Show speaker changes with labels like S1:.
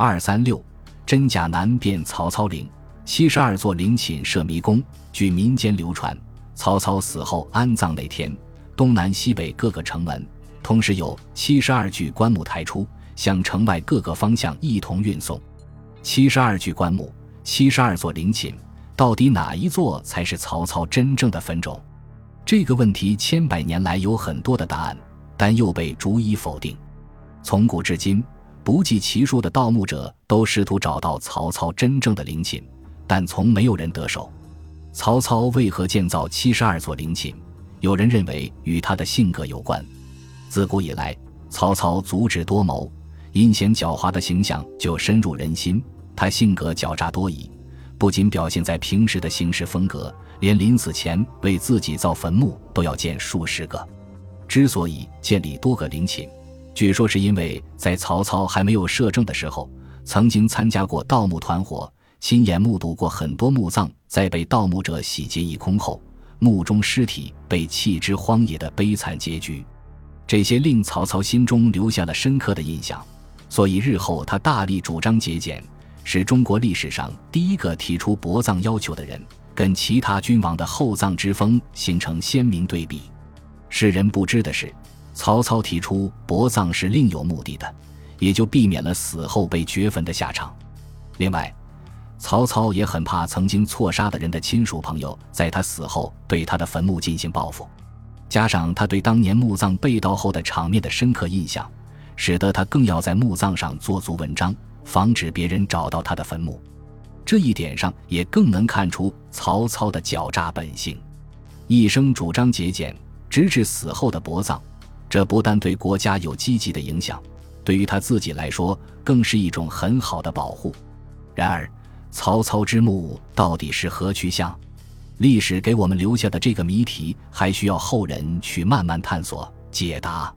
S1: 二三六，真假难辨。曹操陵七十二座陵寝设迷宫，据民间流传，曹操死后安葬那天，东南西北各个城门同时有七十二具棺木抬出，向城外各个方向一同运送。七十二具棺木，七十二座陵寝，到底哪一座才是曹操真正的坟冢？这个问题千百年来有很多的答案，但又被逐一否定。从古至今，不计其数的盗墓者都试图找到曹操真正的陵寝，但从没有人得手。曹操为何建造七十二座陵寝？有人认为与他的性格有关。自古以来，曹操足智多谋、阴险狡猾的形象就深入人心。他性格狡诈多疑，不仅表现在平时的行事风格。连临死前为自己造坟墓都要建数十个。之所以建立多个陵寝，据说是因为在曹操还没有摄政的时候，曾经参加过盗墓团伙，亲眼目睹过很多墓葬在被盗墓者洗劫一空后，墓中尸体被弃之荒野的悲惨结局。这些令曹操心中留下了深刻的印象，所以日后他大力主张节俭，是中国历史上第一个提出薄葬要求的人。跟其他君王的厚葬之风形成鲜明对比。世人不知的是，曹操提出薄葬是另有目的的，也就避免了死后被掘坟的下场。另外，曹操也很怕曾经错杀的人的亲属朋友在他死后对他的坟墓进行报复，加上他对当年墓葬被盗后的场面的深刻印象，使得他更要在墓葬上做足文章，防止别人找到他的坟墓。这一点上也更能看出曹操的狡诈本性，一生主张节俭，直至死后的薄葬，这不但对国家有积极的影响，对于他自己来说更是一种很好的保护。然而，曹操之墓到底是何去向？历史给我们留下的这个谜题，还需要后人去慢慢探索解答。